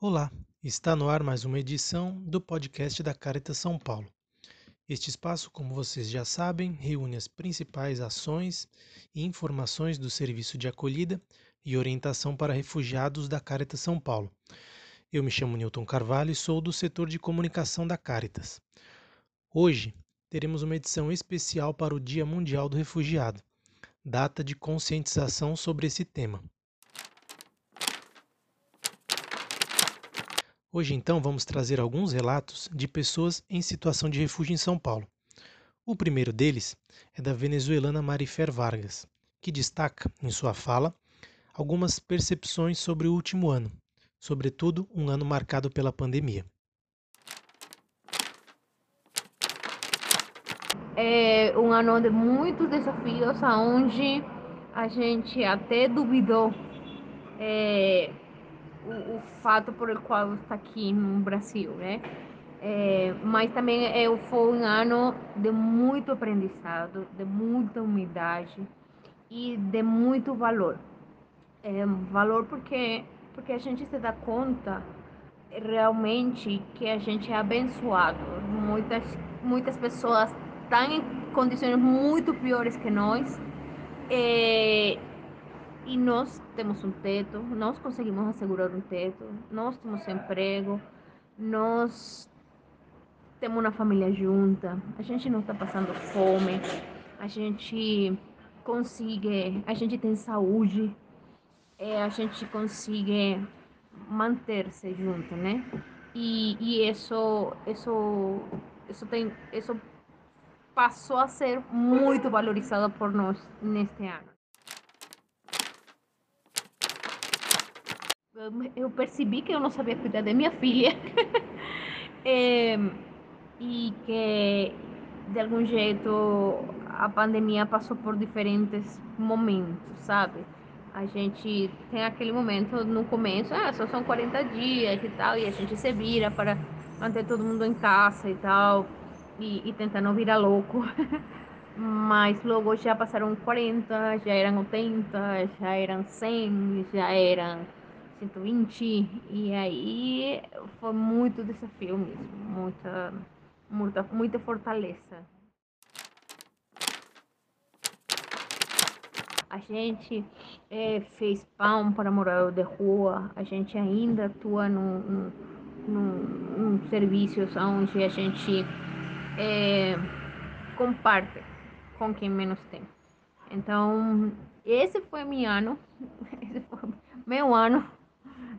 Olá, está no ar mais uma edição do podcast da Caritas São Paulo. Este espaço, como vocês já sabem, reúne as principais ações e informações do serviço de acolhida e orientação para refugiados da Caritas São Paulo. Eu me chamo Newton Carvalho e sou do setor de comunicação da Caritas. Hoje teremos uma edição especial para o Dia Mundial do Refugiado, data de conscientização sobre esse tema. Hoje, então, vamos trazer alguns relatos de pessoas em situação de refúgio em São Paulo. O primeiro deles é da venezuelana Marifer Vargas, que destaca, em sua fala, algumas percepções sobre o último ano, sobretudo um ano marcado pela pandemia. É um ano de muitos desafios, onde a gente até duvidou é, o, o, fato por el qual está aqui no Brasil, né? É, mas também é, foi um ano de muito aprendizado, de muita humildade e de muito valor. É, valor porque porque a gente se dá conta realmente que a gente é abençoado. Muitas muitas pessoas estão em condições muito piores que nós. É, e nós temos um teto, nós conseguimos assegurar um teto, nós temos emprego, nós temos uma família junta, a gente não está passando fome, a gente consegue, a gente tem saúde, é, a gente consegue manter-se junto, né? E, e isso, isso, isso tem, isso passou a ser muito valorizado por nós neste ano. eu percebi que eu não sabia cuidar da minha filha é, e que de algum jeito a pandemia passou por diferentes momentos, sabe? A gente tem aquele momento no começo, ah, só são 40 dias e tal, e a gente se vira para manter todo mundo em casa e tal, e, e tentar não virar louco. Mas logo já passaram 40, já eram 80, já eram 100, já eram 120 e aí foi muito desafio mesmo, muita, muita, muita fortaleza. A gente é, fez pão para morador de rua, a gente ainda atua num, num, num, num serviço onde a gente é, comparte com quem menos tem. Então, esse foi meu ano, esse foi meu ano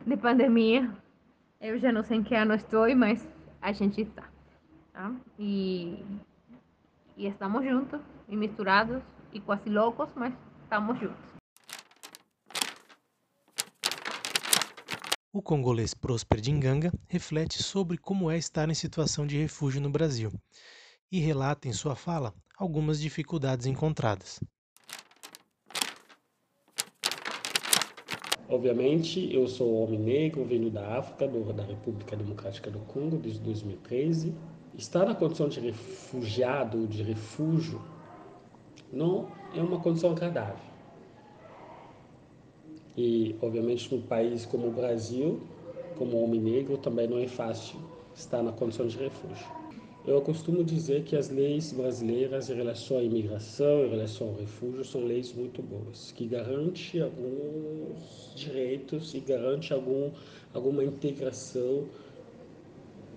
de pandemia. Eu já não sei em que ano estou, mas a gente está. Tá? E, e estamos juntos e misturados e quase loucos, mas estamos juntos. O congolês Prosper Dinganga reflete sobre como é estar em situação de refúgio no Brasil e relata em sua fala algumas dificuldades encontradas. Obviamente, eu sou homem negro, venho da África, do, da República Democrática do Congo, desde 2013. Estar na condição de refugiado, de refúgio, não é uma condição agradável. E, obviamente, num país como o Brasil, como homem negro, também não é fácil estar na condição de refúgio. Eu costumo dizer que as leis brasileiras em relação à imigração, em relação ao refúgio, são leis muito boas, que garantem alguns direitos e garante algum, alguma integração,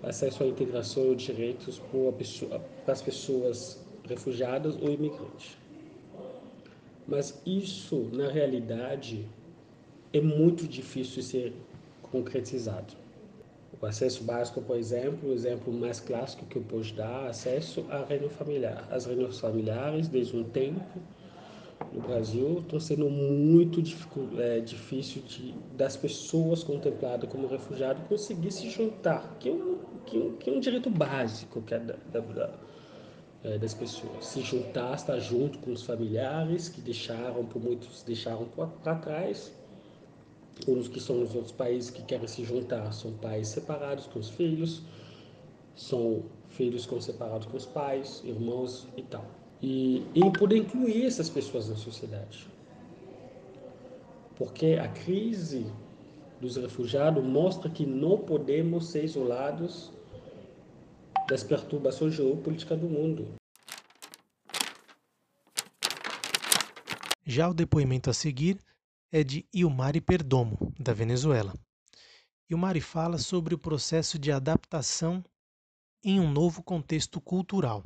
acesso à integração e direitos para as pessoas refugiadas ou imigrantes. Mas isso, na realidade, é muito difícil ser concretizado. O acesso básico, por exemplo, o exemplo mais clássico que eu posso dar, acesso à reunião familiar. As reuniões familiares, desde um tempo, no Brasil, estão sendo muito é, difícil de, das pessoas contempladas como refugiado conseguir se juntar, que é um, que, é que é um direito básico que é da, da, é, das pessoas. Se juntar, estar junto com os familiares que deixaram, por muitos deixaram para trás, os que são nos outros países que querem se juntar são pais separados com os filhos, são filhos com separados com os pais, irmãos e tal. E, e poder incluir essas pessoas na sociedade. porque a crise dos refugiados mostra que não podemos ser isolados das perturbações geopolíticas do mundo. Já o depoimento a seguir é de Ilmari Perdomo, da Venezuela. Ilmari fala sobre o processo de adaptação em um novo contexto cultural.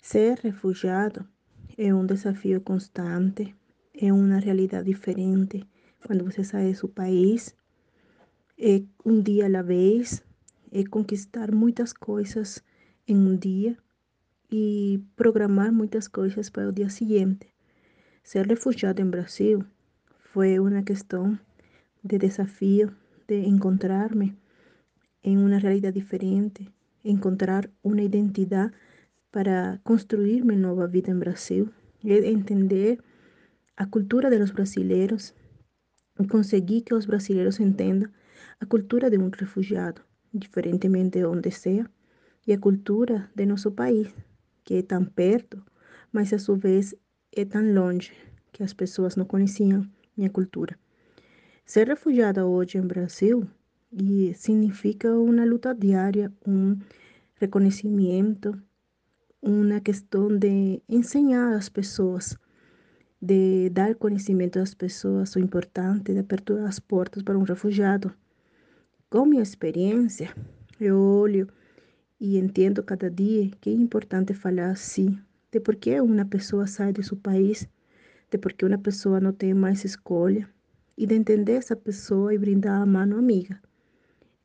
Ser refugiado é um desafio constante, é uma realidade diferente. Quando você sai do seu país, é um dia à vez, é conquistar muitas coisas em um dia e programar muitas coisas para o dia seguinte. Ser refugiado em Brasil foi uma questão de desafio, de encontrar-me em uma realidade diferente, encontrar uma identidade para construir minha nova vida em Brasil, entender a cultura dos brasileiros e conseguir que os brasileiros entendam a cultura de um refugiado, diferentemente de onde seja, e a cultura de nosso país, que é tão perto, mas a sua vez é tão longe que as pessoas não conheciam minha cultura. Ser refugiada hoje em Brasil e significa uma luta diária, um reconhecimento uma questão de ensinar às pessoas, de dar conhecimento às pessoas o importante de apertar as portas para um refugiado. Com minha experiência, eu olho e entendo cada dia que é importante falar sim, de por que uma pessoa sai de seu país, de por que uma pessoa não tem mais escolha, e de entender essa pessoa e brindar a mão amiga.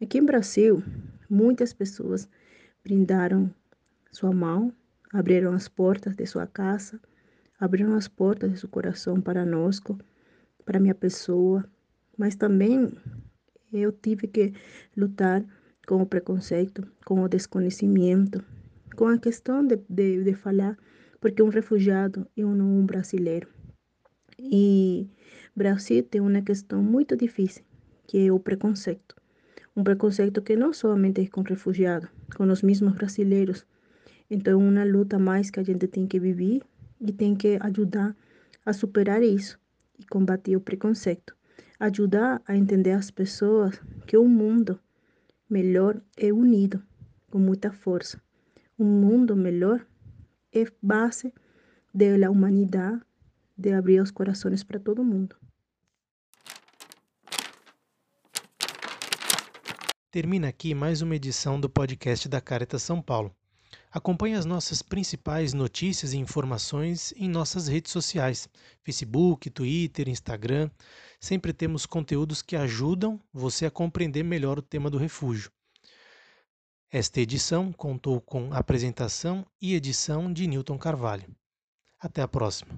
Aqui em Brasil, muitas pessoas brindaram sua mão abriram as portas de sua casa, abriram as portas de seu coração para nós, para minha pessoa, mas também eu tive que lutar com o preconceito, com o desconhecimento, com a questão de, de, de falar, porque um refugiado é um, um brasileiro. E Brasil tem uma questão muito difícil, que é o preconceito. Um preconceito que não somente é com refugiados, com os mesmos brasileiros, então, é uma luta mais que a gente tem que viver e tem que ajudar a superar isso e combater o preconceito. Ajudar a entender as pessoas que um mundo melhor é unido, com muita força. Um mundo melhor é base da humanidade, de abrir os corações para todo mundo. Termina aqui mais uma edição do podcast da Caritas São Paulo. Acompanhe as nossas principais notícias e informações em nossas redes sociais: Facebook, Twitter, Instagram. Sempre temos conteúdos que ajudam você a compreender melhor o tema do refúgio. Esta edição contou com apresentação e edição de Newton Carvalho. Até a próxima.